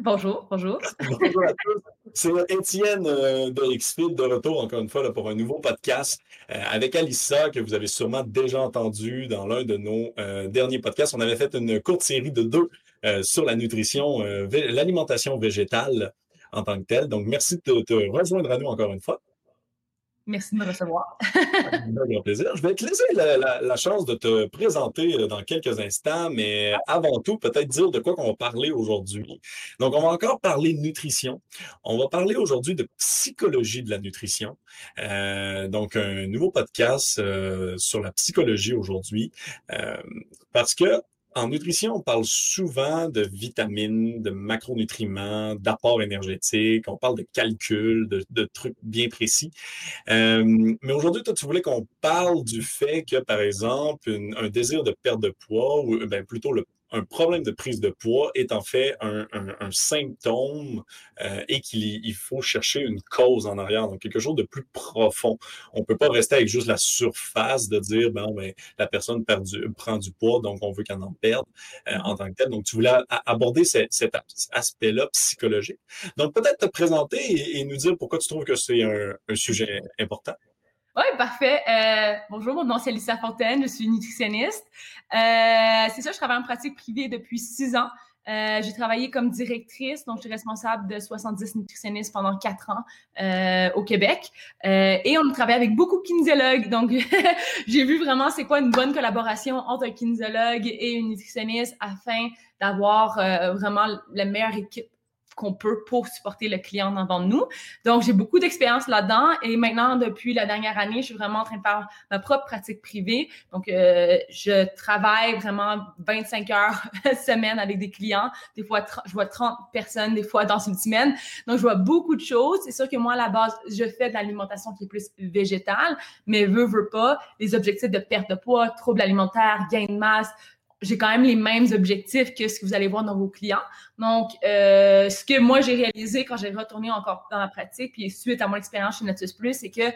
Bonjour, bonjour. Bonjour à tous. C'est Étienne euh, de XFIT de retour encore une fois pour un nouveau podcast euh, avec Alissa que vous avez sûrement déjà entendu dans l'un de nos euh, derniers podcasts. On avait fait une courte série de deux sur la nutrition, l'alimentation végétale en tant que telle. Donc, merci de te rejoindre à nous encore une fois. Merci de me recevoir. Un plaisir. Je vais te laisser la, chance de te présenter euh, dans quelques instants, mais avant tout, peut-être dire de quoi on va parler aujourd'hui. Donc, on va encore parler de nutrition. On va parler aujourd'hui de psychologie de la nutrition. Euh, donc, un nouveau podcast euh, sur la psychologie aujourd'hui. parce que en nutrition, on parle souvent de vitamines, de macronutriments, d'apports énergétiques, on parle de calculs, de, trucs bien précis. Euh, mais aujourd'hui, toi, tu voulais qu'on parle du fait que, par exemple, un désir de perte de poids, ou ben, plutôt le un problème de prise de poids est en fait un, symptôme euh, et qu'il faut chercher une cause en arrière, donc quelque chose de plus profond. On ne peut pas rester avec juste la surface de dire, ben, ben la personne prend du poids, donc on veut qu'elle en perde euh, en tant que tel. Donc, tu voulais aborder cet aspect-là psychologique. Donc, peut-être te présenter et, et, nous dire pourquoi tu trouves que c'est un, sujet important. Oui, parfait. Euh, bonjour, mon nom c'est Lisa Fontaine, je suis nutritionniste. Euh, c'est ça, je travaille en pratique privée depuis six ans. Euh, j'ai travaillé comme directrice, donc je suis responsable de 70 nutritionnistes pendant quatre ans euh, au Québec. Euh, et on travaille avec beaucoup de kinésiologues, donc j'ai vu vraiment c'est quoi une bonne collaboration entre un kinésiologue et une nutritionniste afin d'avoir euh, vraiment la meilleure équipe qu'on peut pour supporter le client devant nous. Donc, j'ai beaucoup d'expérience là-dedans et maintenant, depuis la dernière année, je suis vraiment en train de faire ma propre pratique privée. Donc, euh, je travaille vraiment 25 heures semaine avec des clients. Des fois, je vois 30 personnes, des fois dans une semaine. Donc, je vois beaucoup de choses. C'est sûr que moi, à la base, je fais de l'alimentation qui est plus végétale, mais veux, veux pas, les objectifs de perte de poids, troubles alimentaires, gain de masse, j'ai quand même les mêmes objectifs que ce que vous allez voir dans vos clients. Donc, euh, ce que moi, j'ai réalisé quand j'ai retourné encore dans la pratique, puis suite à mon expérience chez Natus Plus, c'est que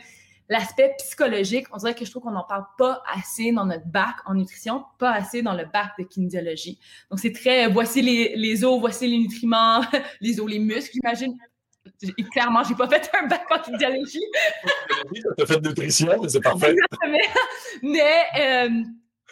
l'aspect psychologique, on dirait que je trouve qu'on n'en parle pas assez dans notre bac en nutrition, pas assez dans le bac de kinésiologie. Donc, c'est très, voici les, les os, voici les nutriments, les os, les muscles, j'imagine. Clairement, j'ai pas fait un bac en kinésiologie. tu as fait de nutrition, mais c'est parfait. mais, euh,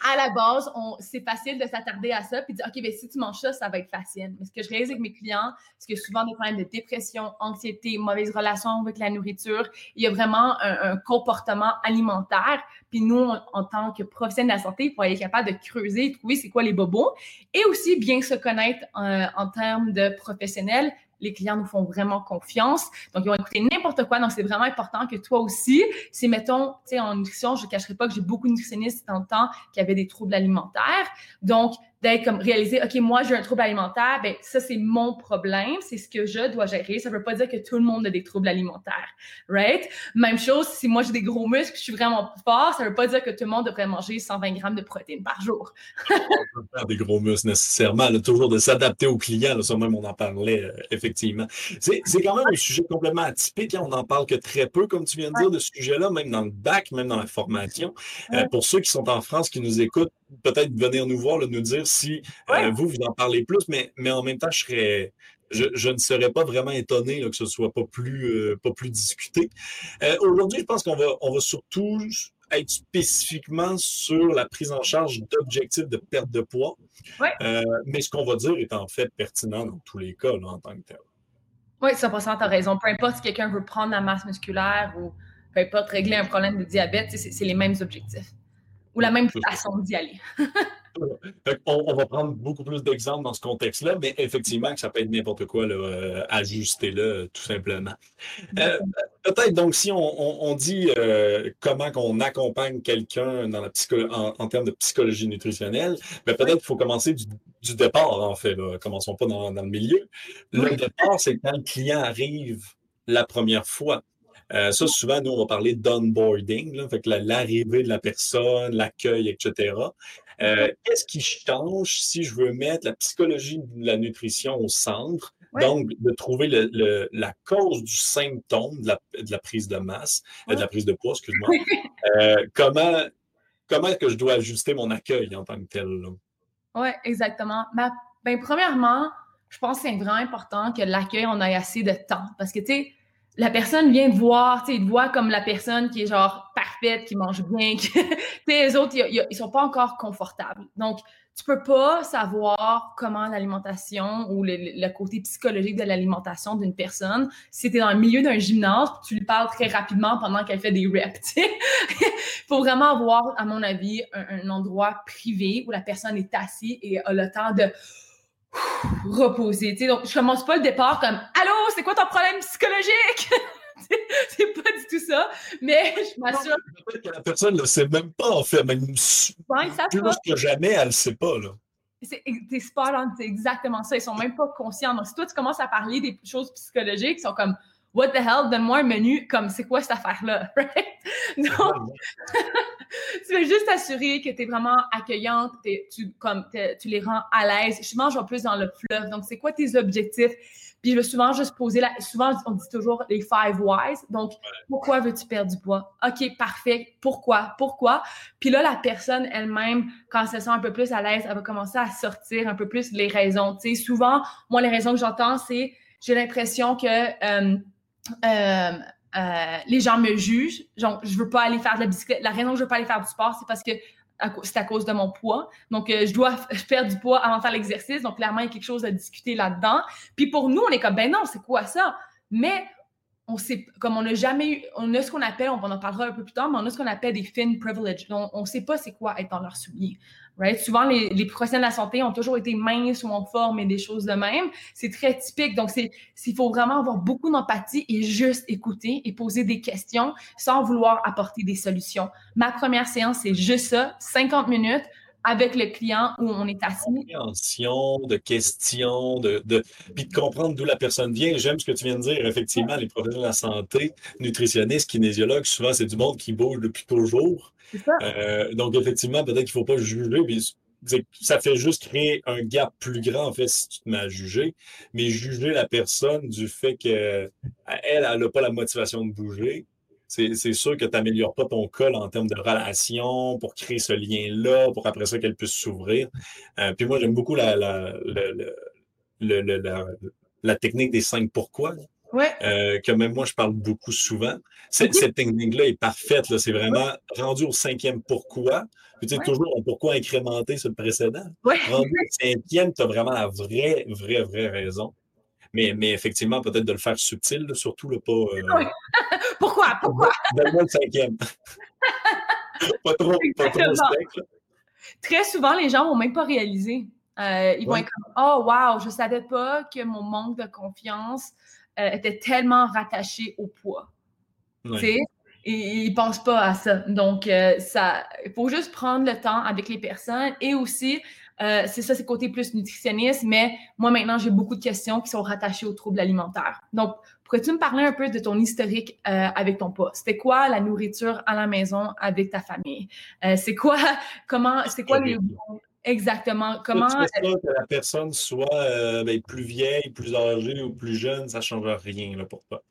à la base, c'est facile de s'attarder à ça puis dire, OK, ben, si tu manges ça, ça va être facile. Mais ce que je réalise avec mes clients, c'est que souvent des problèmes de dépression, anxiété, mauvaise relation avec la nourriture, il y a vraiment un, comportement alimentaire. Puis nous, en, tant que professionnels de la santé, il faut être capable de creuser, trouver c'est quoi les bobos et aussi bien se connaître euh, en termes de professionnels les clients nous font vraiment confiance. Donc, ils vont écouter n'importe quoi. Donc, c'est vraiment important que toi aussi, si, mettons, tu sais, en nutrition, je ne cacherai pas que j'ai beaucoup de nutritionnistes dans le temps qui avaient des troubles alimentaires. Donc, d'être comme réaliser, OK, moi, j'ai un trouble alimentaire, ben ça, c'est mon problème, c'est ce que je dois gérer. Ça ne veut pas dire que tout le monde a des troubles alimentaires, right? Même chose, si moi, j'ai des gros muscles, je suis vraiment fort, ça ne veut pas dire que tout le monde devrait manger 120 grammes de protéines par jour. on peut faire des gros muscles nécessairement, toujours de s'adapter aux clients, ça même, on en parlait, euh, effectivement. C'est quand même un sujet complètement atypique, hein, on n'en parle que très peu, comme tu viens de dire, de ce sujet-là, même dans le bac, même dans la formation. Euh, pour ceux qui sont en France, qui nous écoutent, peut-être venir nous voir, nous dire si euh, vous, vous en parlez plus, mais, mais en même temps, je serais. Je, ne serais pas vraiment étonné que ce soit pas plus, euh, pas plus discuté. Euh, aujourd'hui, je pense qu'on va, on va surtout être spécifiquement sur la prise en charge d'objectifs de perte de poids. mais ce qu'on va dire est en fait pertinent dans tous les cas en tant que tel. Oui, 100%, tu as raison. Peu importe si quelqu'un veut prendre la masse musculaire ou peu importe régler un problème de diabète, c'est les mêmes objectifs ou la même façon d'y aller. on, va prendre beaucoup plus d'exemples dans ce contexte-là, mais effectivement que ça peut être n'importe quoi, là, euh, ajuster tout simplement. Euh, peut-être donc si on, dit euh, comment qu'on accompagne quelqu'un dans la en, termes de psychologie nutritionnelle, ben, peut-être qu'il faut commencer du, départ, en fait. Commençons pas dans, le milieu. Le départ, c'est quand le client arrive la première fois. Euh, ça, souvent, nous, on va parler d'onboarding, fait que l'arrivée de la personne, l'accueil, etc. Euh, qu'est-ce qui change si je veux mettre la psychologie de la nutrition au centre? Donc, de trouver la cause du symptôme de la, prise de masse, de la prise de poids, excuse-moi. comment, comment est-ce que je dois ajuster mon accueil en tant que tel? Oui, exactement. Ben, premièrement, je pense que c'est vraiment important que l'accueil, on ait assez de temps. Parce que, tu sais, la personne vient te voir, tu sais, te comme la personne qui est genre parfaite, qui mange bien. tu sais, les autres, ils, sont pas encore confortables. Donc, tu peux pas savoir comment l'alimentation ou le, côté psychologique de l'alimentation d'une personne si tu es dans le milieu d'un gymnase, tu lui parles très rapidement pendant qu'elle fait des reps. Il faut vraiment avoir, à mon avis, un, endroit privé où la personne est assise et a le temps de reposer. Donc, je commence pas le départ comme Allô, c'est quoi ton problème psychologique? c'est pas du tout ça, mais je m'assure. Peut-être que la personne ne le sait même pas, en fait. Même plus que jamais, elle ne sait pas. Là. C'est c'est exactement ça. Ils sont même pas conscients. Donc, si toi, tu commences à parler des choses psychologiques, ils sont comme What the hell, donne-moi un menu comme c'est quoi cette affaire-là, right? Donc, tu veux juste t'assurer que tu es vraiment accueillante, tu, comme, tu les rends à l'aise. Je mange en plus dans le fleuve. Donc, c'est quoi tes objectifs? Puis je vais souvent juste poser la. Souvent, on dit toujours les five whys. Donc, pourquoi veux-tu perdre du poids? OK, parfait. Pourquoi? Pourquoi? Puis là, la personne elle-même, quand elle se sent un peu plus à l'aise, elle va commencer à sortir un peu plus les raisons. Tu sais, souvent, moi, les raisons que j'entends, c'est j'ai l'impression que euh, euh, euh, les gens me jugent. Genre, je veux pas aller faire de la bicyclette. La raison que je veux pas aller faire du sport, c'est parce que c'est à cause de mon poids. Donc, euh, je dois perdre du poids avant de faire l'exercice. Donc, clairement, il y a quelque chose à discuter là-dedans. Puis pour nous, on est comme, ben non, c'est quoi ça? Mais on sait, comme on n'a jamais eu, on a ce qu'on appelle, on en parlera un peu plus tard, mais on a ce qu'on appelle des fin privilege. On ne sait pas c'est quoi être dans leur soulier. Right? Souvent, les, les, professionnels de la santé ont toujours été minces ou en forme et des choses de même. C'est très typique. Donc, c'est, il faut vraiment avoir beaucoup d'empathie et juste écouter et poser des questions sans vouloir apporter des solutions. Ma première séance, c'est juste ça, 50 minutes avec le client où on est assis. Compréhension, de questions, de, de, puis de comprendre d'où la personne vient. J'aime ce que tu viens de dire. Effectivement, les professionnels de la santé, nutritionnistes, kinésiologues, souvent, c'est du monde qui bouge depuis toujours. Euh, donc, effectivement, peut-être qu'il ne faut pas juger. ça fait juste créer un gap plus grand, en fait, si tu te mets à juger. Mais juger la personne du fait qu'elle, elle n'a pas la motivation de bouger, c'est sûr que tu n'améliores pas ton col en termes de relation pour créer ce lien-là, pour après ça qu'elle puisse s'ouvrir. Euh, puis moi, j'aime beaucoup la, la, la, technique des cinq pourquoi. Euh, que même moi, je parle beaucoup souvent. Cette, technique-là est parfaite. C'est vraiment rendu au cinquième pourquoi. Puis, tu sais, toujours un pourquoi incrémenté sur le précédent. Rendu au cinquième, tu as vraiment la vraie, vraie, vraie raison. Mais, mais effectivement, peut-être de le faire subtil, surtout le pas. Euh, pourquoi? Pourquoi? Donne-moi le cinquième. pas trop, pas trop Très souvent, les gens ne vont même pas réaliser. Euh, ils vont être comme Oh, wow, je ne savais pas que mon manque de confiance euh, était tellement rattaché au poids. Tu sais? Et ils ne pensent pas à ça. Donc, ça, il faut juste prendre le temps avec les personnes et aussi euh, c'est ça, c'est côté plus nutritionniste, mais moi maintenant, j'ai beaucoup de questions qui sont rattachées aux troubles alimentaires. Donc, pourrais-tu me parler un peu de ton historique euh, avec ton poids? C'était quoi la nourriture à la maison avec ta famille? Euh, c'est quoi, comment, c'est quoi les... Exactement. Comment. que la personne soit ben, plus vieille, plus âgée ou plus jeune, ça ne change rien là, pour toi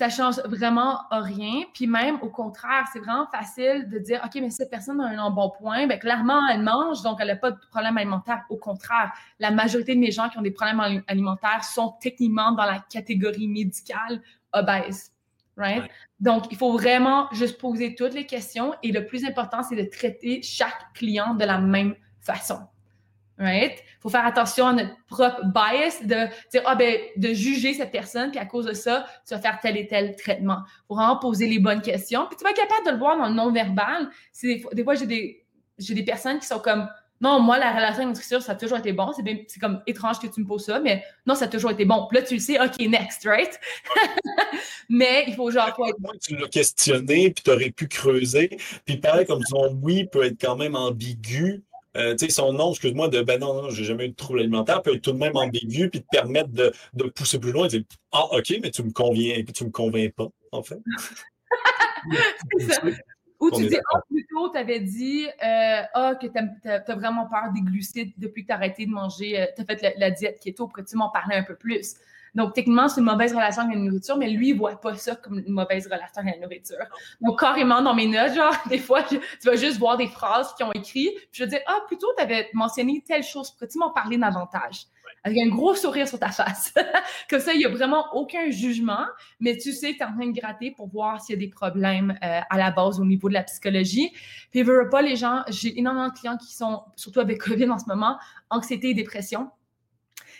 ça change vraiment rien. Puis même, au contraire, c'est vraiment facile de dire, OK, mais cette personne a un bon point, bien, clairement, elle mange, donc elle n'a pas de problème alimentaire. Au contraire, la majorité de mes gens qui ont des problèmes alimentaires sont techniquement dans la catégorie médicale obèse. Right? Donc, il faut vraiment juste poser toutes les questions et le plus important, c'est de traiter chaque client de la même façon right? Faut faire attention à notre propre bias de dire, ah ben, de juger cette personne, puis à cause de ça, tu vas faire tel et tel traitement. Faut vraiment poser les bonnes questions. Puis tu vas être capable de le voir dans le non-verbal. Des, fois, j'ai des, j'ai des personnes qui sont comme, non, moi, la relation avec nutrition, ça a toujours été bon. C'est, c'est comme étrange que tu me poses ça, mais non, ça a toujours été bon. Puis là, tu le sais, OK, next, right? mais il faut genre. Être... Tu l'as questionné, puis tu aurais pu creuser. Puis pareil, comme son oui peut être quand même ambigu euh, son nom, excuse-moi, de ben non, non j'ai jamais eu de trouble alimentaire, peut être tout de même ambigu, puis te permettre de, de pousser plus loin et dire Ah, OK, mais tu me conviens, tu me convaincs pas, en fait. Ou tu dis, ah, plutôt, tu avais dit, euh, ah, que tu as, vraiment peur des glucides depuis que tu as arrêté de manger, euh, tu as fait la, diète keto, pourrais-tu m'en parler un peu plus? Donc, techniquement, c'est une mauvaise relation avec la nourriture, mais lui, il voit pas ça comme une mauvaise relation avec la nourriture. Donc, carrément, dans mes notes, genre, des fois, tu vas juste voir des phrases qui ont écrit, puis je vais dire, ah, plutôt, tu avais mentionné telle chose, pourrais-tu m'en parler davantage? Avec un gros sourire sur ta face. comme ça, il y a vraiment aucun jugement, mais tu sais que tu es en train de gratter pour voir s'il y a des problèmes euh, à la base au niveau de la psychologie. Puis, veux pas, les gens, j'ai énormément de clients qui sont, surtout avec COVID en ce moment, anxiété et dépression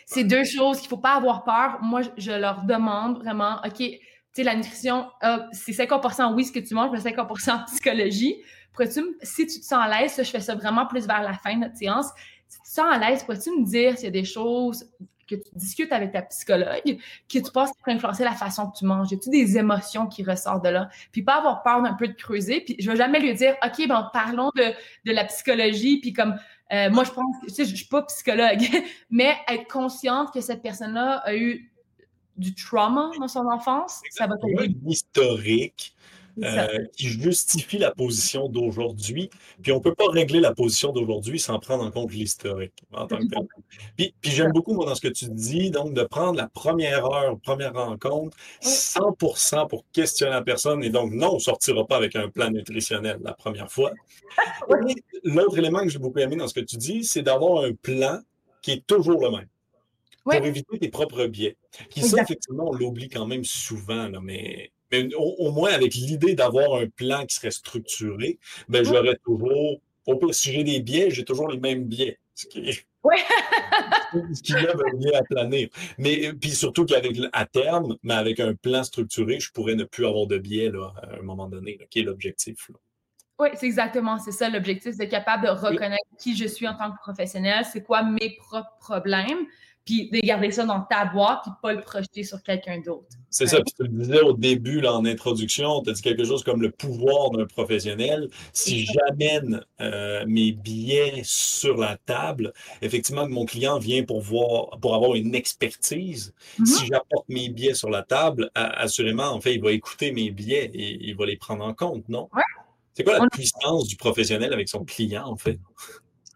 c'est deux choses qu'il ne faut pas avoir peur. Moi, je leur demande vraiment, OK, tu sais, la nutrition, euh, c'est 50% oui ce que tu manges, mais 50 psychologie. Pourrais-tu, si tu te sens à l'aise, je fais ça vraiment plus vers la fin de notre séance. Si tu te sens à l'aise, pourrais-tu me dire s'il y a des choses que tu discutes avec ta psychologue, que tu penses qui influencer la façon que tu manges? Y a-tu des émotions qui ressortent de là? Puis pas avoir peur d'un peu de creuser. Puis je vais jamais lui dire, OK, ben parlons de, de la psychologie, puis comme euh, moi, je pense que, tu sais, je, suis pas psychologue, mais être consciente que cette personne-là a eu du trauma dans son enfance, ça va être historique euh, qui justifie la position d'aujourd'hui. Puis on ne peut pas régler la position d'aujourd'hui sans prendre en compte l'historique en tant que tel. Puis, puis j'aime beaucoup, moi, dans ce que tu dis, donc de prendre la première heure, première rencontre, 100% pour questionner la personne. Et donc, non, on ne sortira pas avec un plan nutritionnel la première fois. L'autre élément que j'ai beaucoup aimé dans ce que tu dis, c'est d'avoir un plan qui est toujours le même. Pour éviter tes propres biais. Qui, ça, effectivement, on l'oublie quand même souvent, là, mais mais au, moins avec l'idée d'avoir un plan qui serait structuré, ben, j'aurais toujours, au pire, si j'ai des biais, j'ai toujours les mêmes biais. Ce qui, ce qui lève un biais à planer. Mais puis surtout qu'avec à terme, mais avec un plan structuré, je pourrais ne plus avoir de biais là, à un moment donné, qui est l'objectif. Oui, c'est exactement, c'est ça l'objectif, c'est capable de reconnaître qui je suis en tant que professionnel, c'est quoi mes propres problèmes, puis de garder ça dans ta boîte, puis pas le projeter sur quelqu'un d'autre. C'est ça, puis tu le disais au début, là, en introduction, tu as dit quelque chose comme le pouvoir d'un professionnel. Si j'amène euh, mes billets sur la table, effectivement, mon client vient pour voir, pour avoir une expertise. Mm-hmm. Si j'apporte mes billets sur la table, assurément, en fait, il va écouter mes billets et il va les prendre en compte, non? C'est quoi la puissance du professionnel avec son client, en fait?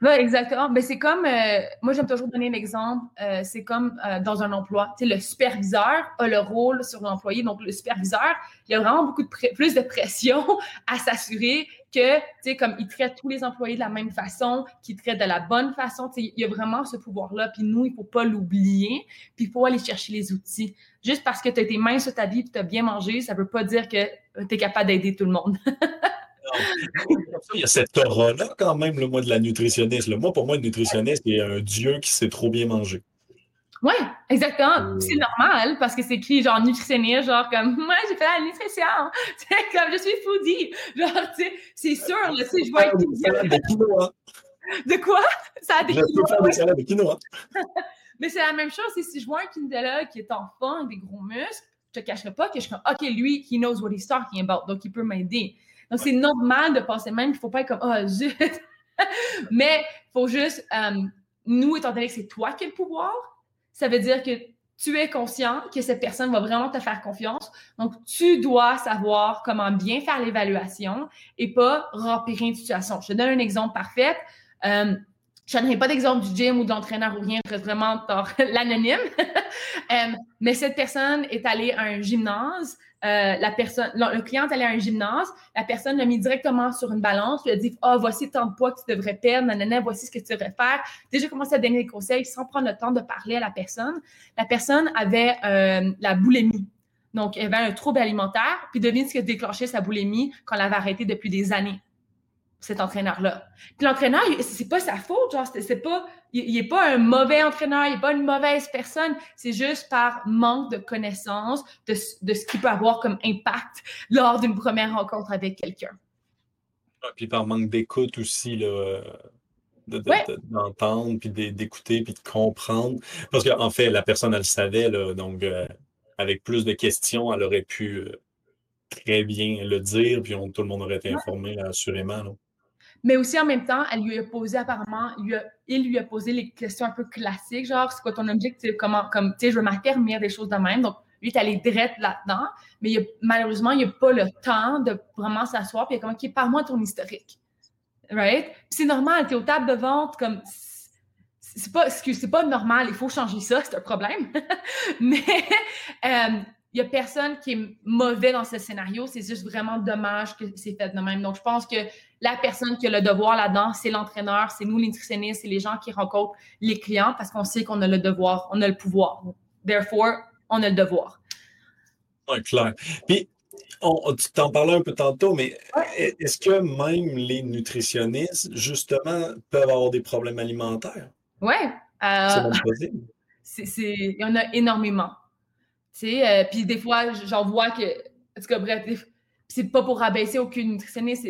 Oui, exactement. Mais c'est comme, euh, moi j'aime toujours donner l'exemple, euh, c'est comme euh, dans un emploi. Tu sais, le superviseur a le rôle sur l'employé. Donc, le superviseur, il y a vraiment beaucoup de plus de pression à s'assurer que, tu sais, comme il traite tous les employés de la même façon, qu'il traite de la bonne façon. Tu sais, il y a vraiment ce pouvoir-là. Puis nous, il ne faut pas l'oublier. Puis il faut aller chercher les outils. Juste parce que tu as tes mains sur ta vie et tu as bien mangé, ça ne veut pas dire que tu es capable d'aider tout le monde. Il y a cette aura-là quand même, le moi, de la nutritionniste. Moi, pour moi, une nutritionniste, c'est un dieu qui sait trop bien manger. Oui, exactement. Euh. C'est normal parce que c'est écrit genre nutritionniste, genre comme moi j'ai fait la nutrition, comme je suis foodie. Genre, tu sais, c'est sûr, tu sais, je vois de quinoa. De quoi? Ça a des quinoa. de quinoa. Mais c'est la même chose, si je vois un Kindela qui est en forme, des gros muscles, je te cacherai pas que je suis comme, OK, lui, he knows what he's talking about, donc il peut m'aider. Donc, c'est normal de penser même qu'il ne faut pas être comme, oh, zut. Mais il faut juste, euh, nous, étant donné que c'est toi qui as le pouvoir, ça veut dire que tu es conscient que cette personne va vraiment te faire confiance. Donc, tu dois savoir comment bien faire l'évaluation et pas remplir une situation. Je te donne un exemple parfait. Euh, je ne donnerai pas d'exemple du gym ou d'entraîneur ou rien, je vraiment l'anonyme. Euh, mais cette personne est allée à un gymnase, euh, la personne, le client est allé à un gymnase, la personne l'a mis directement sur une balance, lui a dit Ah, oh, voici tant de poids que tu devrais perdre, nanana, voici ce que tu devrais faire. Déjà commencé à donner des conseils sans prendre le temps de parler à la personne. La personne avait euh, la boulimie. Donc, elle avait un trouble alimentaire, puis devine ce qui a déclenché sa boulimie quand elle avait arrêté depuis des années cet entraîneur-là. Puis l'entraîneur, c'est pas sa faute, genre, c'est pas, il, est pas un mauvais entraîneur, il est pas une mauvaise personne, c'est juste par manque de connaissance de, ce qu'il peut avoir comme impact lors d'une première rencontre avec quelqu'un. Ah, puis par manque d'écoute aussi, là, d'entendre, puis d'écouter, puis de comprendre. Parce qu'en fait, la personne, elle le savait, là, donc euh, avec plus de questions, elle aurait pu euh, très bien le dire, puis tout le monde aurait été informé, assurément. Là. Mais aussi en même temps, elle lui a posé apparemment, il lui a posé les questions un peu classiques, genre c'est quoi ton objectif, comment, comme tu sais, je veux m'affermir des choses de même. Donc lui est allé direct là-dedans, mais malheureusement, il n'a pas le temps de vraiment s'asseoir puis il est comme ok, parle-moi ton historique, right? c'est normal, tu es aux tables de vente comme c'est pas, c'est pas normal, il faut changer ça, c'est un problème. mais euh, il n'y a personne qui est mauvais dans ce scénario. C'est juste vraiment dommage que c'est fait de même. Donc, je pense que la personne qui a le devoir là-dedans, c'est l'entraîneur, c'est nous, les nutritionnistes, c'est les gens qui rencontrent les clients parce qu'on sait qu'on a le devoir, on a le pouvoir. Therefore, on a le devoir. Clair. Puis, tu t'en parlais un peu tantôt, mais est-ce que même les nutritionnistes, justement, peuvent avoir des problèmes alimentaires? Oui. Euh, il y en a énormément. Euh, puis des fois, j'en vois que, en tout cas, bref, c'est pas pour rabaisser aucune nutritionniste,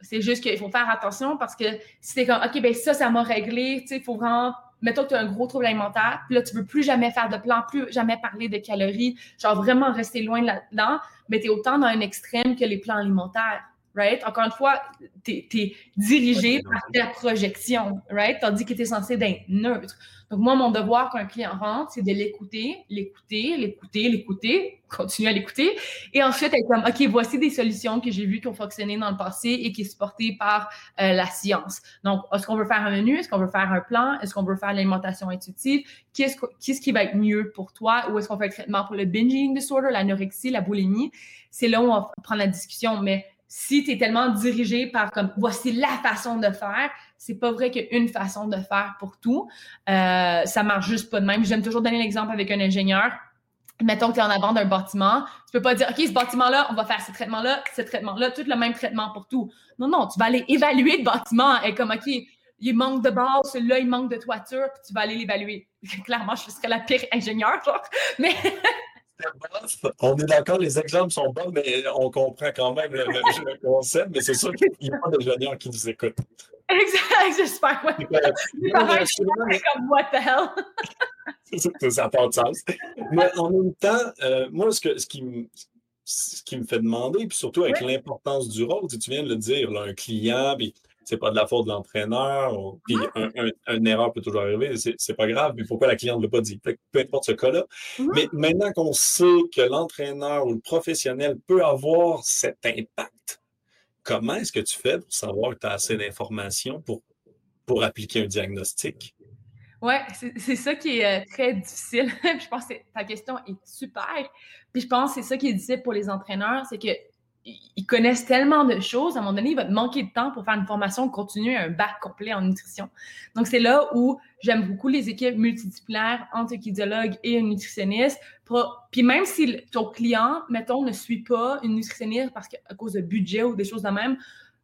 c'est juste qu'il faut faire attention parce que si t'es comme, OK, ben ça, ça m'a réglé, tu sais, il faut vraiment, mettons que tu as un gros trouble alimentaire, puis là, tu veux plus jamais faire de plan, plus jamais parler de calories, genre vraiment rester loin là-dedans, mais tu es autant dans un extrême que les plans alimentaires right? Encore une fois, tu es, dirigé par ta projection, right? Tandis que tu es censé être neutre. Donc, moi, mon devoir quand un client rentre, c'est de l'écouter, l'écouter, l'écouter, l'écouter, continuer à l'écouter, et ensuite être comme, OK, voici des solutions que j'ai vues qui ont fonctionné dans le passé et qui sont supportées par euh, la science. Donc, est-ce qu'on veut faire un menu? Est-ce qu'on veut faire un plan? Est-ce qu'on veut faire l'alimentation intuitive? Qu'est-ce, qu'est-ce qui va être mieux pour toi? Ou est-ce qu'on fait un traitement pour le binging disorder, l'anorexie, la boulimie? C'est là où on va prendre la discussion, mais si tu es tellement dirigé par comme voici la façon de faire, c'est pas vrai qu'il y a une façon de faire pour tout. Euh, ça marche juste pas de même. J'aime toujours donner l'exemple avec un ingénieur. Mettons que tu es en avant d'un bâtiment, tu peux pas dire OK, ce bâtiment-là, on va faire ce traitement-là, ce traitement-là, tout le même traitement pour tout. Non, non, tu vas aller évaluer le bâtiment et comme OK, il manque de base, celui-là, il manque de toiture, puis tu vas aller l'évaluer. Clairement, je serais la pire ingénieure, genre. Mais on est d'accord, les exemples sont bons, mais on comprend quand même le, concept. Mais c'est sûr qu'il y a des ingénieurs qui nous écoutent. Exact, j'espère. Ouais. comme what the hell? ça n'a pas de sens. Mais en même temps, euh, moi, ce, que, ce, qui me, ce qui me fait demander, puis surtout avec l'importance du rôle, tu viens de le dire, là, un client, puis c'est pas de la faute de l'entraîneur. Puis un, une erreur peut toujours arriver, c'est pas grave, mais pourquoi la cliente ne l'a pas dit? Peu importe ce cas-là. Mais maintenant qu'on sait que l'entraîneur ou le professionnel peut avoir cet impact, comment est-ce que tu fais pour savoir que tu as assez d'informations pour, pour appliquer un diagnostic? Oui, c'est ça qui est euh, très difficile. je pense que ta question est super. Puis je pense que c'est ça qui est difficile pour les entraîneurs, c'est que ils connaissent tellement de choses, à un moment donné, il va te manquer de temps pour faire une formation continue, un bac complet en nutrition. Donc, c'est là où j'aime beaucoup les équipes multidisciplinaires entre un et un nutritionniste. Puis même si ton client, mettons, ne suit pas une nutritionniste parce qu'à cause de budget ou des choses de même,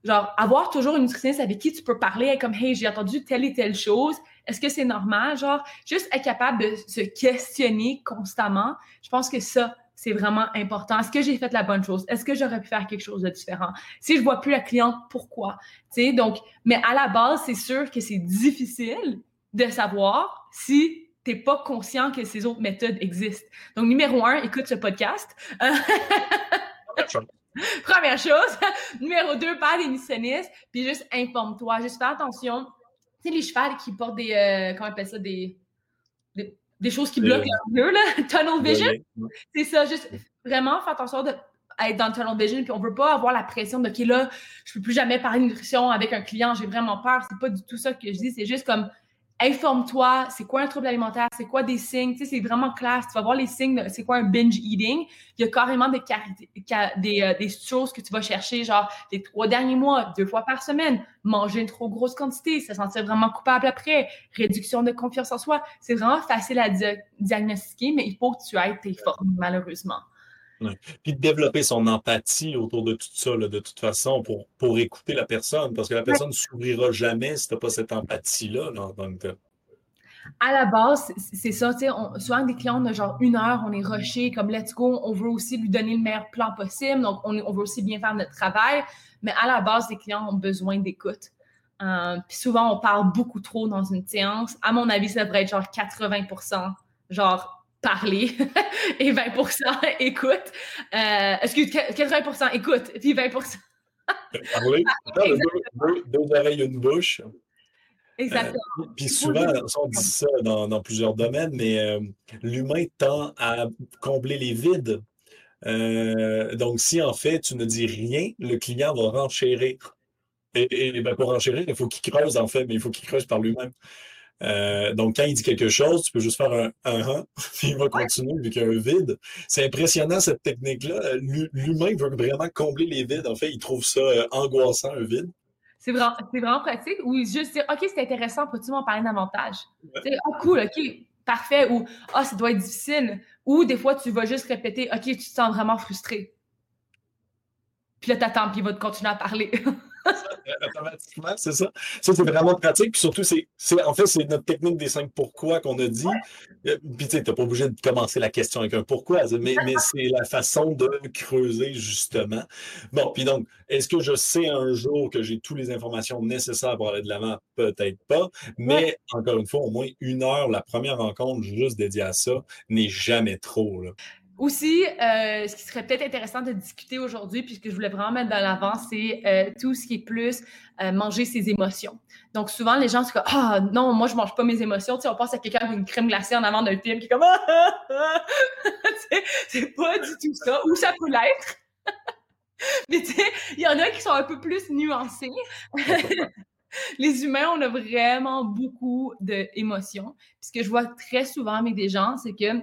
genre, avoir toujours une nutritionniste avec qui tu peux parler, comme, hey, j'ai entendu telle et telle chose, est-ce que c'est normal? Genre, juste être capable de se questionner constamment. Je pense que ça, c'est vraiment important. Est-ce que j'ai fait la bonne chose? Est-ce que j'aurais pu faire quelque chose de différent? Si je vois plus la cliente, pourquoi? Tu sais, donc, mais à la base, c'est sûr que c'est difficile de savoir si tu n'es pas conscient que ces autres méthodes existent. Donc, numéro un, écoute ce podcast. Première chose. numéro deux, parle des nutritionnistes, puis juste informe-toi, juste fais attention. Tu sais, les chevals qui portent des, euh, comment on appelle ça, des, des choses qui bloquent leur là, tunnel vision. C'est ça, juste vraiment faire attention de être dans le tunnel vision, puis on veut pas avoir la pression de, OK, là, je peux plus jamais parler de nutrition avec un client, j'ai vraiment peur. C'est pas du tout ça que je dis, c'est juste comme informe-toi, c'est quoi un trouble alimentaire, c'est quoi des signes, tu sais, c'est vraiment clair. Tu vas voir les signes, c'est quoi un binge eating. Il y a carrément des, euh, des, choses que tu vas chercher, genre les trois derniers mois, deux fois par semaine, manger une trop grosse quantité, se sentir vraiment coupable après, réduction de confiance en soi. C'est vraiment facile à diagnostiquer, mais il faut que tu aies tes formes, Puis de développer son empathie autour de tout ça, de toute façon, pour, pour écouter la personne, parce que la personne ne s'ouvrira jamais si tu n'as pas cette empathie-là. Donc, à la base, c'est ça, tu sais, souvent des clients, on a genre une heure, on est rushé, comme let's go, on veut aussi lui donner le meilleur plan possible, donc on, on veut aussi bien faire notre travail, mais à la base, les clients ont besoin d'écoute. Euh, puis souvent, on parle beaucoup trop dans une séance. À mon avis, ça devrait être genre 80 genre parler et 20% écoute. Euh, excuse, 80% écoute, puis 20% Parler. deux, deux, oreilles, une bouche. Exactement. Euh, puis souvent, on dit ça dans, plusieurs domaines, mais euh, l'humain tend à combler les vides. Euh, donc, si en fait tu ne dis rien, le client va renchérir. Et, ben, pour renchérir, il faut qu'il creuse en fait, mais il faut qu'il creuse par lui-même. Donc, quand il dit quelque chose, tu peux juste faire un un, puis il va continuer vu qu'il y a un vide. C'est impressionnant cette technique-là. L'humain veut vraiment combler les vides. En fait, il trouve ça angoissant, un vide. C'est vraiment, vraiment, pratique. Ou juste dire, OK, c'est intéressant, peux-tu m'en parler davantage? Ouais. Oh, cool, OK, parfait. Ou, ah, oh, ça doit être difficile. Ou des fois, tu vas juste répéter, OK, tu te sens vraiment frustré. Puis là, t'attends, puis il va te continuer à parler. automatiquement, c'est ça. Ça, c'est vraiment pratique. Puis surtout, c'est, en fait, c'est notre technique des cinq pourquoi qu'on a dit. Euh, puis tu n'es pas obligé de commencer la question avec un pourquoi, mais, mais c'est la façon de creuser, justement. Bon, puis donc, est-ce que je sais un jour que j'ai toutes les informations nécessaires pour aller de l'avant? Peut-être pas. Mais encore une fois, au moins une heure, la première rencontre juste dédiée à ça n'est jamais trop. Là. Aussi, euh, ce qui serait peut-être intéressant de discuter aujourd'hui, puisque je voulais vraiment mettre dans l'avant, c'est euh, tout ce qui est plus euh, manger ses émotions. Donc, souvent, les gens sont comme Ah non, moi, je mange pas mes émotions. Tu sais, on pense à quelqu'un avec une crème glacée en avant d'un film qui est comme Ah, C'est pas du tout ça. Ou ça peut l'être. Mais tu sais, il y en a qui sont un peu plus nuancés. les humains, on a vraiment beaucoup d'émotions. Puis ce que je vois très souvent avec des gens, c'est que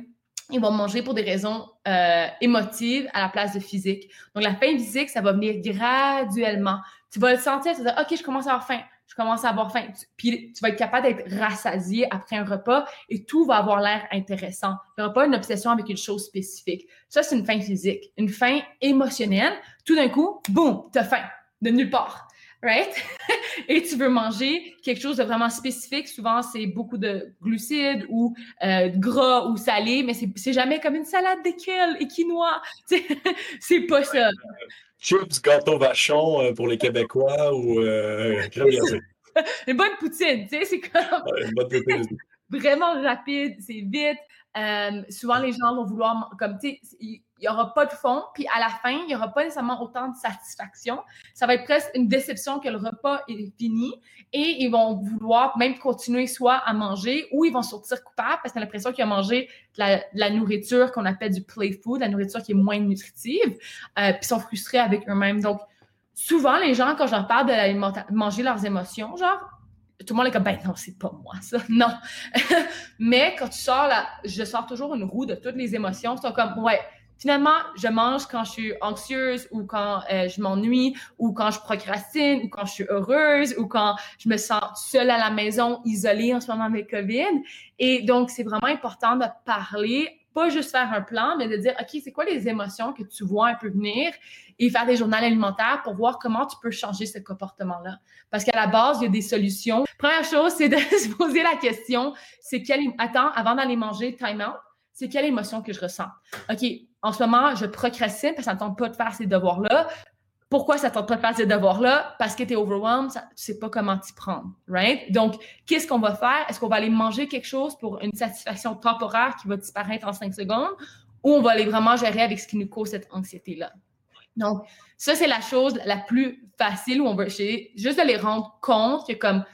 ils vont manger pour des raisons euh, émotives à la place de physique. Donc, la faim physique, ça va venir graduellement. Tu vas le sentir, tu vas dire, OK, je commence à avoir faim, je commence à avoir faim. Puis, tu vas être capable d'être rassasié après un repas et tout va avoir l'air intéressant. Il n'y aura pas une obsession avec une chose spécifique. Ça, c'est une faim physique. Une faim émotionnelle, tout d'un coup, boum, tu as faim de nulle part right? et tu veux manger quelque chose de vraiment spécifique. Souvent, c'est beaucoup de glucides ou euh, gras ou salé, mais c'est jamais comme une salade d'équille et quinoa. c'est pas ça. Chips, gâteau vachon euh, pour les Québécois ou euh, crème glacée. une bonne poutine, tu sais, c'est comme... une bonne poutine. vraiment rapide, c'est vite. Euh, souvent, les gens vont vouloir, comme, tu sais, il n'y aura pas de fond, puis à la fin, il n'y aura pas nécessairement autant de satisfaction. Ça va être presque une déception que le repas est fini et ils vont vouloir même continuer soit à manger ou ils vont sortir coupables parce qu'ils ont l'impression qu'ils ont mangé de la, nourriture qu'on appelle du play food, la nourriture qui est moins nutritive, euh, puis sont frustrés avec eux-mêmes. Donc, souvent, les gens, quand je leur parle de manger leurs émotions, genre, tout le monde est comme, ben non, c'est pas moi, ça. Non. Mais quand tu sors là, je sors toujours une roue de toutes les émotions. C'est comme, ouais, finalement, je mange quand je suis anxieuse ou quand euh, je m'ennuie ou quand je procrastine ou quand je suis heureuse ou quand je me sens seule à la maison, isolée en ce moment avec COVID. Et donc, c'est vraiment important de parler pas juste faire un plan, mais de dire, OK, c'est quoi les émotions que tu vois un peu venir et faire des journaux alimentaires pour voir comment tu peux changer ce comportement-là. Parce qu'à la base, il y a des solutions. Première chose, c'est de se poser la question, c'est quelle, attends, avant d'aller manger, time out, c'est quelle émotion que je ressens? OK, en ce moment, je procrastine parce que ça ne tente pas de faire ces devoirs-là. Pourquoi ça tente pas de faire ces devoirs-là? Parce que tu es overwhelmed, tu sais pas comment t'y prendre, right? Donc, qu'est-ce qu'on va faire? Est-ce qu'on va aller manger quelque chose pour une satisfaction temporaire qui va disparaître en cinq secondes? Ou on va aller vraiment gérer avec ce qui nous cause cette anxiété-là? Donc, ça, c'est la chose la plus facile où on va essayer juste de les rendre compte que comme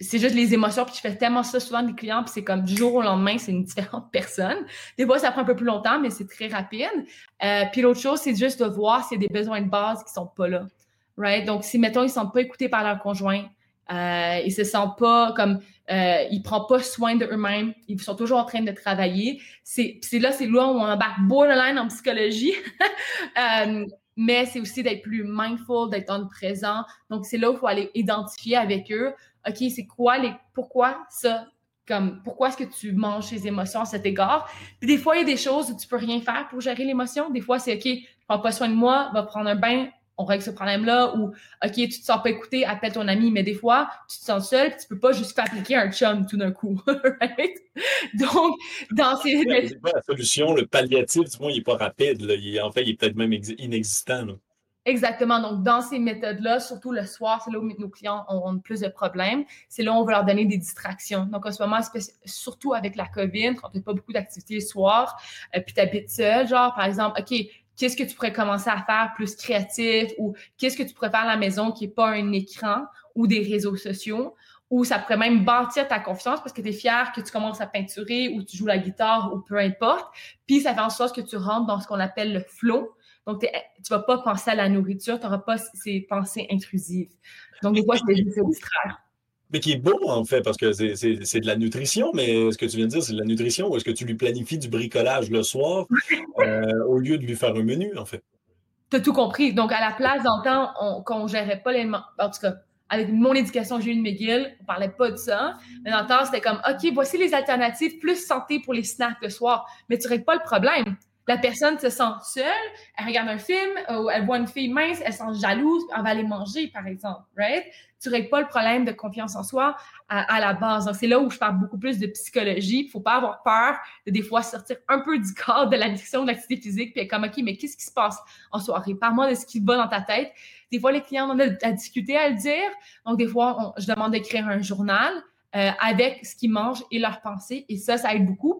c'est juste les émotions, puis je fais tellement ça souvent des clients, puis c'est comme du jour au lendemain, c'est une différente personne. Des fois, ça prend un peu plus longtemps, mais c'est très rapide. Euh, puis l'autre chose, c'est juste de voir s'il y a des besoins de base qui sont pas là. Right? Donc, si, mettons, ils ne sont pas écoutés par leur conjoint, euh, ils se sentent pas comme euh, ils prennent pas soin de eux-mêmes, ils sont toujours en train de travailler. C'est là, c'est là où on embarque borderline en psychologie. euh, mais c'est aussi d'être plus mindful, d'être en présent. Donc, c'est là où il faut aller identifier avec eux OK, c'est quoi les. Pourquoi ça? Comme, pourquoi est-ce que tu manges ces émotions à cet égard? Puis des fois, il y a des choses où tu peux rien faire pour gérer l'émotion. Des fois, c'est OK, prends pas soin de moi, va prendre un bain, on règle ce problème-là. Ou OK, tu te sens pas écouté, appelle ton ami. Mais des fois, tu te sens seul, puis tu peux pas juste faire appliquer un chum tout d'un coup. Donc, dans ces. C'est pas la solution, le palliatif, du moins, il est pas rapide. en fait, il est peut-être même inexistant. Exactement. Donc, dans ces méthodes-là, surtout le soir, c'est là où nos clients ont plus de problèmes. C'est là où on va leur donner des distractions. Donc, en ce moment, surtout avec la COVID, quand tu n'as pas beaucoup d'activités le soir, euh, puis tu habites seul, genre, par exemple, OK, qu'est-ce que tu pourrais commencer à faire plus créatif ou qu'est-ce que tu pourrais faire à la maison qui n'est pas un écran ou des réseaux sociaux? Ou ça pourrait même bâtir ta confiance parce que tu es fier que tu commences à peinturer ou tu joues la guitare ou peu importe. Puis ça fait en sorte que tu rentres dans ce qu'on appelle le flow. Donc, tu vas pas penser à la nourriture, tu n'auras pas ces pensées intrusives. Donc, des fois, c'est juste se distraire. Mais qui est beau, en fait, parce que c'est de la nutrition, mais ce que tu viens de dire, c'est de la nutrition ou est-ce que tu lui planifies du bricolage le soir euh, au lieu de lui faire un menu, en fait? Tu as tout compris. Donc, à la place, dans le temps, qu'on ne gérait pas les. En tout cas, avec mon éducation, j'ai eu une McGill, on parlait pas de ça. Mais dans le temps, c'était comme, OK, voici les alternatives plus santé pour les snacks le soir. Mais tu règles pas le problème la personne se sent seule, elle regarde un film, ou elle voit une fille mince, elle se sent jalouse, elle va aller manger, par exemple, right? Tu règles pas le problème de confiance en soi à, la base. Donc, c'est là où je parle beaucoup plus de psychologie. Il faut pas avoir peur de des fois sortir un peu du cadre de la nutrition, de l'activité physique, puis être comme, OK, mais qu'est-ce qui se passe en soirée? Parle-moi de ce qui va dans ta tête. Des fois, les clients ont à discuter à le dire. Donc, des fois, je demande d'écrire un journal euh, avec ce qu'ils mangent et leurs pensées. Et ça, ça aide beaucoup.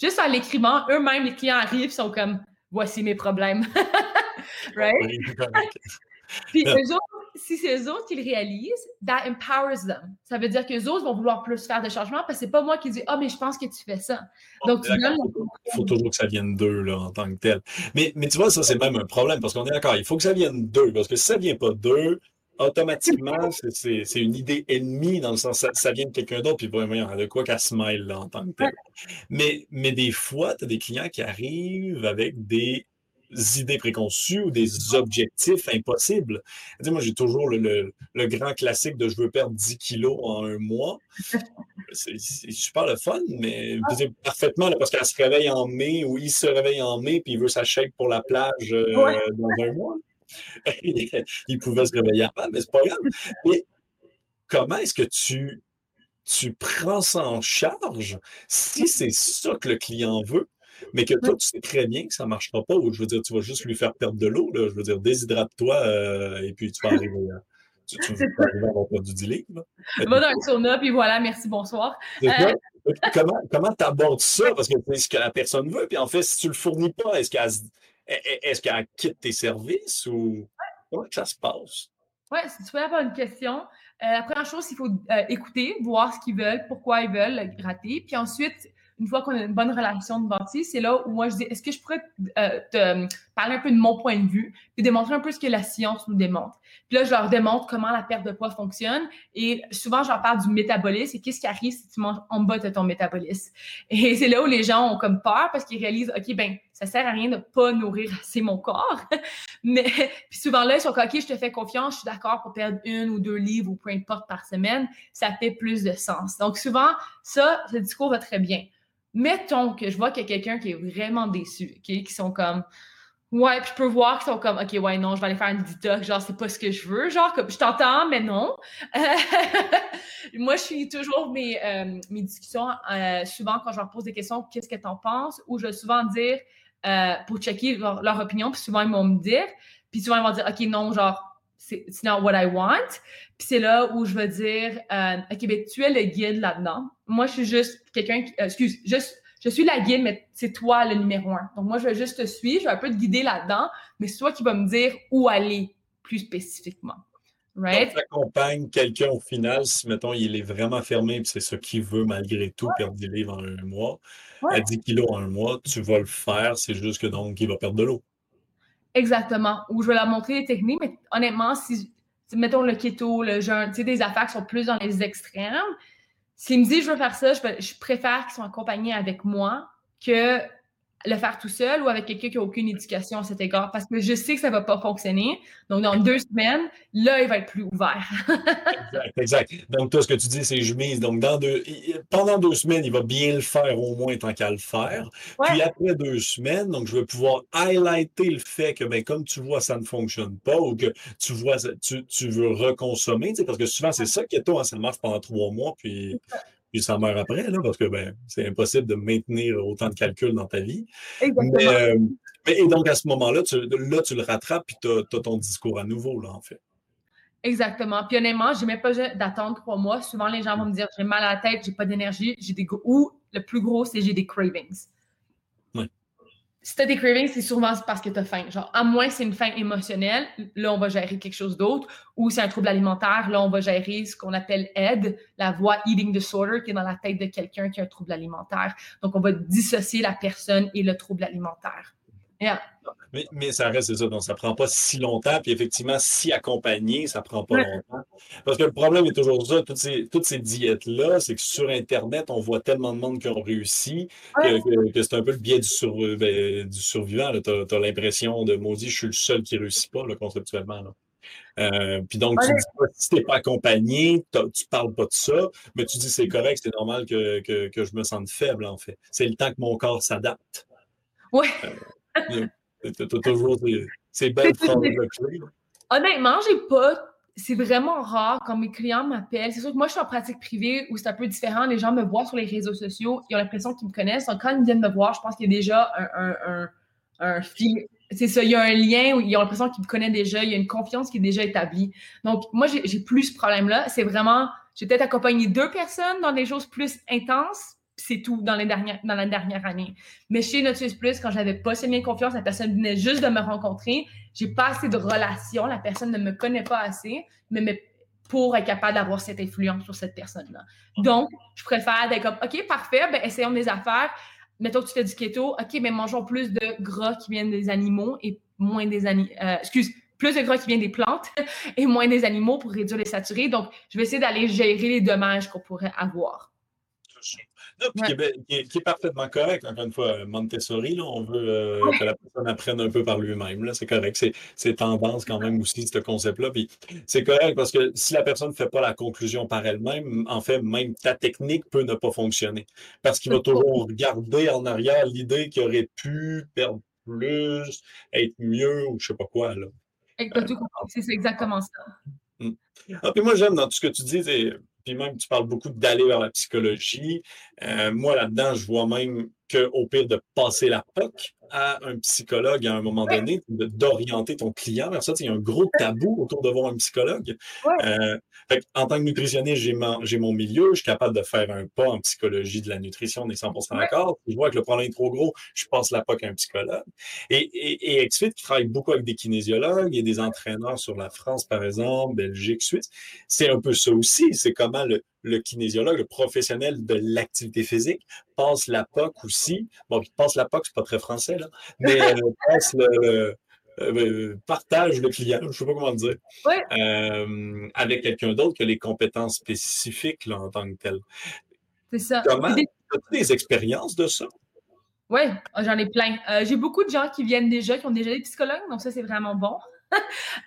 Juste en l'écrivant, eux-mêmes, les clients arrivent, sont comme voici mes problèmes. right? Puis eux autres, si c'est eux autres qui le réalisent, that empowers them. Ça veut dire qu'eux autres vont vouloir plus faire de changements parce que c'est pas moi qui dis Ah, oh, mais je pense que tu fais ça. Donc, tu Il faut toujours que ça vienne d'eux là, en tant que tel. Mais, mais tu vois, ça, c'est même un problème parce qu'on est d'accord, il faut que ça vienne d'eux. Parce que si ça vient pas d'eux, automatiquement, c'est une idée ennemie dans le sens ça, ça vient de quelqu'un d'autre, puis voyons, il y a de quoi qu'elle smile là, en tant que tel. Mais, mais des fois, tu as des clients qui arrivent avec des idées préconçues ou des objectifs impossibles. moi, j'ai toujours le, le, grand classique de je veux perdre 10 kilos en un mois. C'est super le fun, mais parfaitement parce qu'elle se réveille en mai ou il se réveille en mai puis il veut sa chèque pour la plage euh, dans un mois. il pouvait se réveiller avant, mais c'est pas grave. Mais comment est-ce que tu, tu prends ça en charge si c'est ça que le client veut? mais que toi, tu sais très bien que ça ne marchera pas, ou je veux dire, tu vas juste lui faire perdre de l'eau, je veux dire, déshydrate-toi euh, et puis tu vas arriver à, tu, vas arriver à avoir du livre. Va dans le sauna, puis voilà, merci, bonsoir. Euh, comment tu abordes ça? Parce que c'est ce que la personne veut, puis en fait, si tu ne le fournis pas, est-ce qu'elle est-ce qu'elle quitte tes services ou comment ça se passe? Oui, c'est super bonne question. Euh, la première chose, il faut euh, écouter, voir ce qu'ils veulent, pourquoi ils veulent gratter. Puis ensuite, une fois qu'on a une bonne relation de bâtie, c'est là où moi je dis est-ce que je pourrais euh, te parler un peu de mon point de vue, puis démontrer un peu ce que la science nous démontre. Puis là, je leur démontre comment la perte de poids fonctionne. Et souvent, je leur parle du métabolisme et qu'est-ce qui arrive si tu manges en bas de ton métabolisme? Et c'est là où les gens ont comme peur parce qu'ils réalisent OK, ben ça sert à rien de pas nourrir assez mon corps. Mais puis souvent là, ils sont comme OK, je te fais confiance, je suis d'accord pour perdre une ou deux livres ou peu importe par semaine. Ça fait plus de sens. Donc souvent, ça, ce discours va très bien mettons que je vois qu'il y a quelqu'un qui est vraiment déçu, qui sont comme Ouais, puis je peux voir qu'ils sont comme OK, ouais, non, je vais aller faire une detox, genre c'est pas ce que je veux, genre comme je t'entends, mais non. moi, je suis toujours mes, euh, mes discussions, euh, souvent quand je leur pose des questions, qu'est-ce que tu en penses, ou je vais souvent dire euh, pour checker leur, leur, opinion, puis souvent ils vont me dire, puis souvent ils vont dire OK, non, genre c'est not what I want. Puis c'est là où je veux dire, euh, OK, ben, tu es le guide là-dedans. Moi, je suis juste quelqu'un qui, euh, excuse, juste, je suis la guide, mais c'est toi le numéro un. Donc, moi, je vais juste te suivre, je vais un peu te guider là-dedans, mais c'est toi qui vas me dire où aller plus spécifiquement. Right? Tu accompagnes quelqu'un au final, si, mettons, il est vraiment fermé, puis c'est ce qu'il veut malgré tout, perdre des livres en un mois, à 10 kilos en un mois, tu vas le faire, c'est juste que donc, il va perdre de l'eau. Exactement. Ou je vais leur montrer les techniques, mais honnêtement, si, mettons le keto, le jeûne, tu sais, des affaires qui sont plus dans les extrêmes, s'ils me disent je veux faire ça, je, je préfère qu'ils soient accompagnés avec moi que le faire tout seul ou avec quelqu'un qui n'a aucune éducation à cet égard parce que je sais que ça ne va pas fonctionner. Donc, dans deux semaines, là, il va être plus ouvert. exact, exact. Donc, toi, ce que tu dis, c'est je mise. Donc, dans deux, pendant deux semaines, il va bien le faire au moins tant qu'à le faire. Puis après deux semaines, donc, je vais pouvoir highlighter le fait que, ben, comme tu vois, ça ne fonctionne pas ou que tu vois, tu, tu veux reconsommer, parce que souvent, c'est ça qui est toi, hein, ça marche pendant trois mois, puis puis ça meurt après, là, parce que ben, c'est impossible de maintenir autant de calculs dans ta vie. Mais, euh, et donc, à ce moment-là, tu, là, tu le rattrapes, puis tu as, ton discours à nouveau, là, en fait. Exactement. Puis honnêtement, je n'ai même pas d'attendre trois mois. Souvent, les gens vont me dire j'ai mal à la tête, j'ai pas d'énergie, j'ai des ou le plus gros, c'est j'ai des cravings. Si tu as des cravings, c'est souvent parce que tu as faim. Genre, à moins c'est une faim émotionnelle, là, on va gérer quelque chose d'autre. Ou c'est un trouble alimentaire, là, on va gérer ce qu'on appelle ED, la voie eating disorder, qui est dans la tête de quelqu'un qui a un trouble alimentaire. Donc, on va dissocier la personne et le trouble alimentaire. Mais, mais, ça reste ça, donc ça prend pas si longtemps. Puis effectivement, si accompagné, ça prend pas longtemps. Parce que le problème est toujours ça, toutes ces, toutes ces diètes-là, c'est que sur Internet, on voit tellement de monde qui ont réussi que, c'est un peu le biais du, sur, ben, du survivant. Tu as, l'impression de maudit, je suis le seul qui réussit pas là, conceptuellement. Euh, puis donc, tu dis pas, si t'es pas accompagné, tu parles pas de ça, mais tu dis c'est correct, c'est normal que, que, que, je me sente faible, en fait. C'est le temps que mon corps s'adapte. Ouais. Euh, T'as toujours ces, belles phrases Honnêtement, j'ai pas. C'est vraiment rare quand mes clients m'appellent. C'est sûr que moi, je suis en pratique privée où c'est un peu différent. Les gens me voient sur les réseaux sociaux, ils ont l'impression qu'ils me connaissent. Donc, quand ils viennent me voir, je pense qu'il y a déjà un, un, un, fil. C'est ça, il y a un lien où ils ont l'impression qu'ils me connaissent déjà, il y a une confiance qui est déjà établie. Donc, moi, j'ai plus ce problème-là. C'est vraiment, j'ai peut-être accompagné deux personnes dans des choses plus intenses, c'est tout dans, les dernières, dans la dernière année. Mais chez Notus Plus, quand j'avais pas assez bien confiance, la personne venait juste de me rencontrer. J'ai pas assez de relations, la personne ne me connaît pas assez, mais, pour être capable d'avoir cette influence sur cette personne-là. Donc, je préfère d'être comme, OK, parfait, ben, essayons des affaires. Mettons que tu fais du keto, OK, mais mangeons plus de gras qui viennent des animaux et moins des animaux. Euh, excuse, plus de gras qui viennent des plantes et moins des animaux pour réduire les saturés. Donc, je vais essayer d'aller gérer les dommages qu'on pourrait avoir qui, est, parfaitement correct. Encore une fois, Montessori, on veut euh, que la personne apprenne un peu par lui-même. C'est correct. C'est tendance quand même aussi, ce concept-là. Puis c'est correct parce que si la personne ne fait pas la conclusion par elle-même, en fait, même ta technique peut ne pas fonctionner. Parce qu'il va toujours regarder en arrière l'idée qu'il aurait pu perdre plus, être mieux ou je ne sais pas quoi. Là. C'est exactement ça. Hum. Ah, puis moi, j'aime dans tout ce que tu dis, même, tu parles beaucoup d'aller vers la psychologie. Euh, moi, là-dedans, je vois même qu'au pire de passer la POC à un psychologue à un moment donné, d'orienter ton client vers ça. Il y a un gros tabou autour de voir un psychologue. Euh, en tant que nutritionniste, j'ai mon, milieu, je suis capable de faire un pas en psychologie de la nutrition, on est 100% d'accord. Je vois que le problème est trop gros, je passe la POC à un psychologue. Et, et, et XFIT qui travaille beaucoup avec des kinésiologues, il y a des entraîneurs sur la France, par exemple, Belgique, Suisse. C'est un peu ça aussi. C'est comment le, le kinésiologue, le professionnel de l'activité physique, passe la POC aussi. Bon, passe la POC, c'est pas très français, là, mais euh, passe le. Euh, euh, partage le client, je ne sais pas comment le dire, avec quelqu'un d'autre qui a les compétences spécifiques là, en tant que tel. C'est ça. Comment? As-tu des expériences de ça? Oui, j'en ai plein. j'ai beaucoup de gens qui viennent déjà, qui ont déjà des psychologues, donc ça, c'est vraiment bon.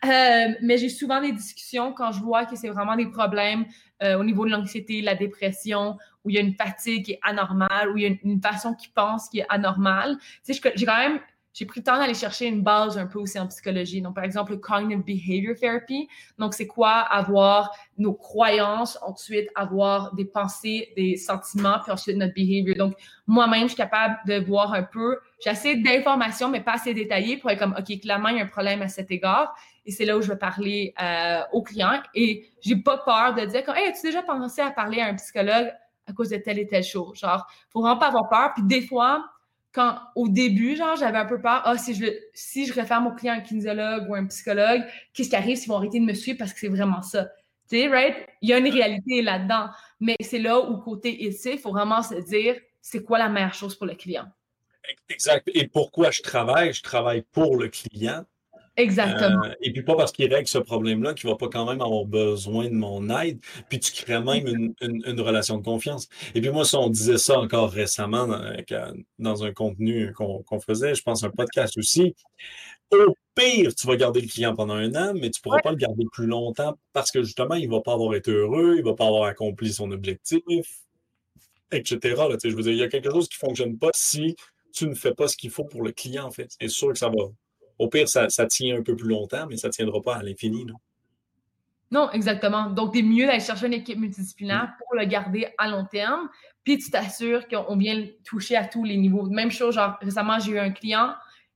Euh, mais j'ai souvent des discussions quand je vois que c'est vraiment des problèmes euh, au niveau de l'anxiété, la dépression, où il y a une fatigue qui est anormale, où il y a une, façon qui pense qui est anormale. Tu sais, j'ai quand même j'ai pris le temps d'aller chercher une base un peu aussi en psychologie. Donc, par exemple, le Cognitive Behavior Therapy. Donc, c'est quoi avoir nos croyances, ensuite avoir des pensées, des sentiments, puis ensuite notre behavior. Donc, moi-même, je suis capable de voir un peu, j'ai assez d'informations, mais pas assez détaillées pour être comme, OK, clairement, il y a un problème à cet égard. Et c'est là où je vais parler euh, aux clients. Et j'ai pas peur de dire, comme, hey, as-tu déjà pensé à parler à un psychologue à cause de telle et telle chose? Genre, faut vraiment pas avoir peur. Puis des fois, quand au début, genre, j'avais un peu peur, ah, si je, si je réfère mon client à un kinésiologue ou un psychologue, qu'est-ce qui arrive s'ils vont arrêter de me suivre parce que c'est vraiment ça? Tu sais, right? Il y a une réalité là-dedans. Mais c'est là où, côté ici, il faut vraiment se dire, c'est quoi la meilleure chose pour le client? Exact. Et pourquoi je travaille? Je travaille pour le client. Exactement. Euh, et puis pas parce qu'il règle ce problème-là qu'il va pas quand même avoir besoin de mon aide. Puis tu crées même une, une, relation de confiance. Et puis moi, si on disait ça encore récemment dans, dans un contenu qu'on faisait, je pense un podcast aussi, au pire, tu vas garder le client pendant un an, mais tu pourras pas le garder plus longtemps parce que justement, il va pas avoir été heureux, il va pas avoir accompli son objectif, etc. Là, je veux dire, il y a quelque chose qui fonctionne pas si tu ne fais pas ce qu'il faut pour le client, en fait. C'est sûr que ça va au pire, ça, tient un peu plus longtemps, mais ça ne tiendra pas à l'infini. Non? non, exactement. Donc, es mieux d'aller chercher une équipe multidisciplinaire pour le garder à long terme. Puis, tu t'assures qu'on vient toucher à tous les niveaux. Même chose, genre, récemment, j'ai eu un client,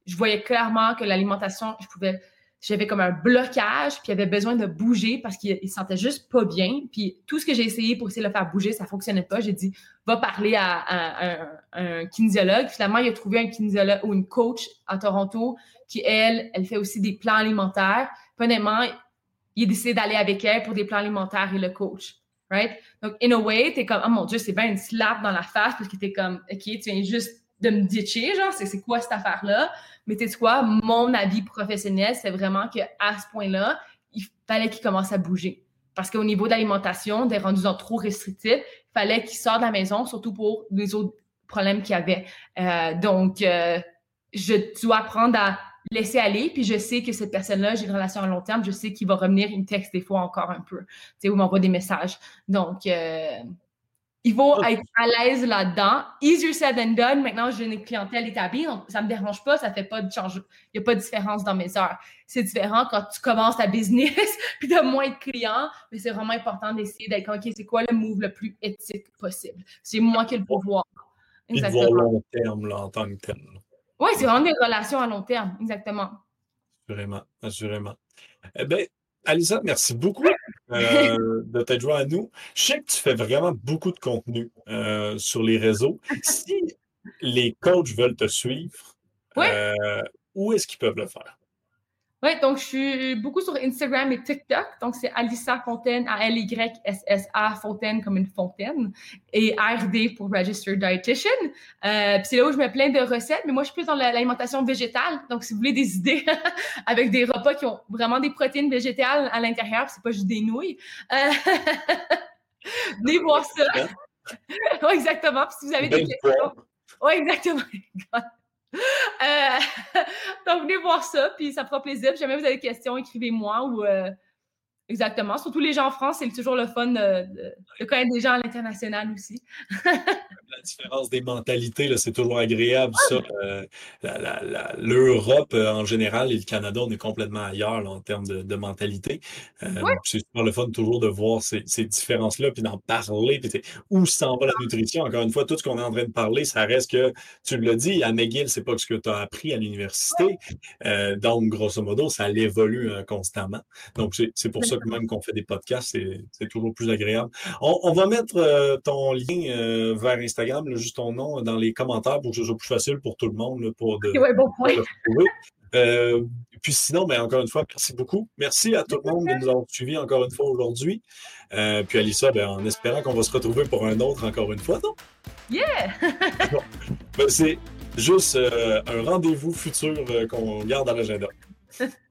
je voyais clairement que l'alimentation, je pouvais j'avais comme un blocage, puis il avait besoin de bouger parce qu'il il se sentait juste pas bien. Puis tout ce que j'ai essayé pour essayer de le faire bouger, ça fonctionnait pas. J'ai dit, va parler à, un, kinésiologue. Finalement, il a trouvé un kinésiologue ou une coach à Toronto qui, elle, elle fait aussi des plans alimentaires. honnêtement, il a décidé d'aller avec elle pour des plans alimentaires et le coach. Right? Donc, in a way, t'es comme, oh mon Dieu, c'est bien une slap dans la face parce que t'es comme, OK, tu viens juste de me ditcher, genre, c'est quoi cette affaire-là? Mais tu quoi, mon avis professionnel, c'est vraiment qu'à ce point-là, il fallait qu'il commence à bouger. Parce qu'au niveau de l'alimentation, des rendus trop restrictifs, il fallait qu'il sorte de la maison, surtout pour les autres problèmes qu'il y avait. Euh, donc, euh, je dois apprendre à laisser aller, puis je sais que cette personne-là, j'ai une relation à long terme, je sais qu'il va revenir, il me texte des fois encore un peu, tu sais, ou m'envoie des messages. Donc, euh, il faut être à l'aise là-dedans. Easier said than done. Maintenant, j'ai une clientèle établie, donc ça ne me dérange pas, ça fait pas de change. Il n'y a pas de différence dans mes heures. C'est différent quand tu commences ta business puis tu as moins de clients, mais c'est vraiment important d'essayer d'être OK, c'est quoi le move le plus éthique possible? C'est moi qui ai le pouvoir. Exactement. Et de long terme là, en tant que tel. Oui, c'est vraiment des relations à long terme, exactement. Assurément, assurément. Eh bien, Alisa, merci beaucoup euh, de t'être joint à nous. Je sais que tu fais vraiment beaucoup de contenu euh, sur les réseaux. Si les coachs veulent te suivre, euh, où est-ce qu'ils peuvent le faire? Oui, donc je suis beaucoup sur Instagram et TikTok. Donc c'est Alissa Fontaine, A-L-Y-S-S-A Fontaine comme une fontaine et RD pour Registered Dietitian. Euh, c'est là où je mets plein de recettes, mais moi je suis plus dans l'alimentation végétale. Donc si vous voulez des idées avec des repas qui ont vraiment des protéines végétales à l'intérieur, c'est pas juste des nouilles. Euh, venez voir ça. oui, exactement. Puis si vous avez des questions. Oui, exactement. Euh, donc, venez voir ça, puis ça fera plaisir. Si jamais vous avez des questions, écrivez-moi ou euh, exactement. Surtout les gens en France, c'est toujours le fun de, de, connaître des gens à l'international aussi. la différence des mentalités, c'est toujours agréable, ça. Euh, L'Europe en général et le Canada, on est complètement ailleurs en termes de, mentalité. C'est super le fun toujours de voir ces, différences-là, puis d'en parler. Puis où s'en va la nutrition? Encore une fois, tout ce qu'on est en train de parler, ça reste que, tu l'as dit, à McGill, c'est pas ce que tu as appris à l'université. donc, grosso modo, ça évolue constamment. Donc, c'est pour ça que même qu'on fait des podcasts, c'est toujours plus agréable. On, va mettre ton lien vers Instagram juste ton nom dans les commentaires pour que ce soit plus facile pour tout le monde. pour de, bon point. Euh, puis sinon, mais ben, encore une fois, merci beaucoup. Merci à tout le monde de nous avoir suivis encore une fois aujourd'hui. Euh, puis Alissa, ben, en espérant qu'on va se retrouver pour un autre encore une fois, non? Yeah! Ben, c'est juste euh, un rendez-vous futur qu'on garde à l'agenda.